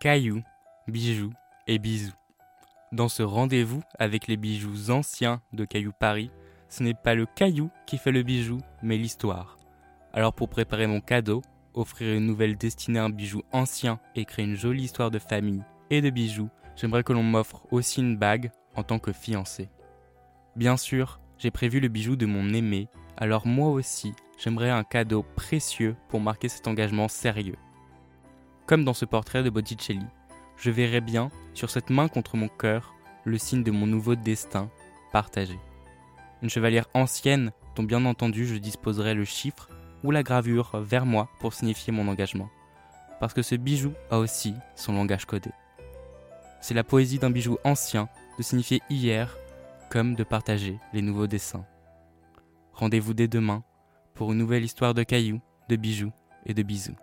cailloux, bijoux et bisous. Dans ce rendez-vous avec les bijoux anciens de Caillou Paris, ce n'est pas le caillou qui fait le bijou, mais l'histoire. Alors pour préparer mon cadeau, offrir une nouvelle destinée à un bijou ancien et créer une jolie histoire de famille et de bijoux, j'aimerais que l'on m'offre aussi une bague en tant que fiancé. Bien sûr, j'ai prévu le bijou de mon aimé, alors moi aussi, j'aimerais un cadeau précieux pour marquer cet engagement sérieux. Comme dans ce portrait de Botticelli, je verrai bien, sur cette main contre mon cœur, le signe de mon nouveau destin partagé. Une chevalière ancienne dont bien entendu je disposerai le chiffre ou la gravure vers moi pour signifier mon engagement. Parce que ce bijou a aussi son langage codé. C'est la poésie d'un bijou ancien de signifier hier comme de partager les nouveaux dessins. Rendez-vous dès demain pour une nouvelle histoire de cailloux, de bijoux et de bisous.